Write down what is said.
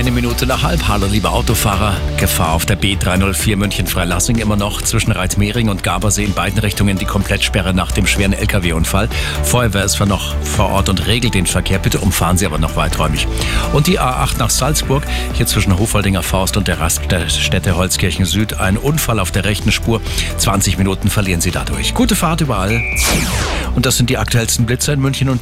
Eine Minute nach halb. Hallo, liebe Autofahrer. Gefahr auf der B304 München-Freilassing immer noch zwischen Reitmehring und Gabersee in beiden Richtungen die Komplettsperre nach dem schweren LKW-Unfall. Feuerwehr ist noch vor Ort und regelt den Verkehr. Bitte umfahren Sie aber noch weiträumig. Und die A8 nach Salzburg, hier zwischen Hofoldinger Faust und der Raststätte Holzkirchen Süd. Ein Unfall auf der rechten Spur. 20 Minuten verlieren Sie dadurch. Gute Fahrt überall. Und das sind die aktuellsten Blitzer in München und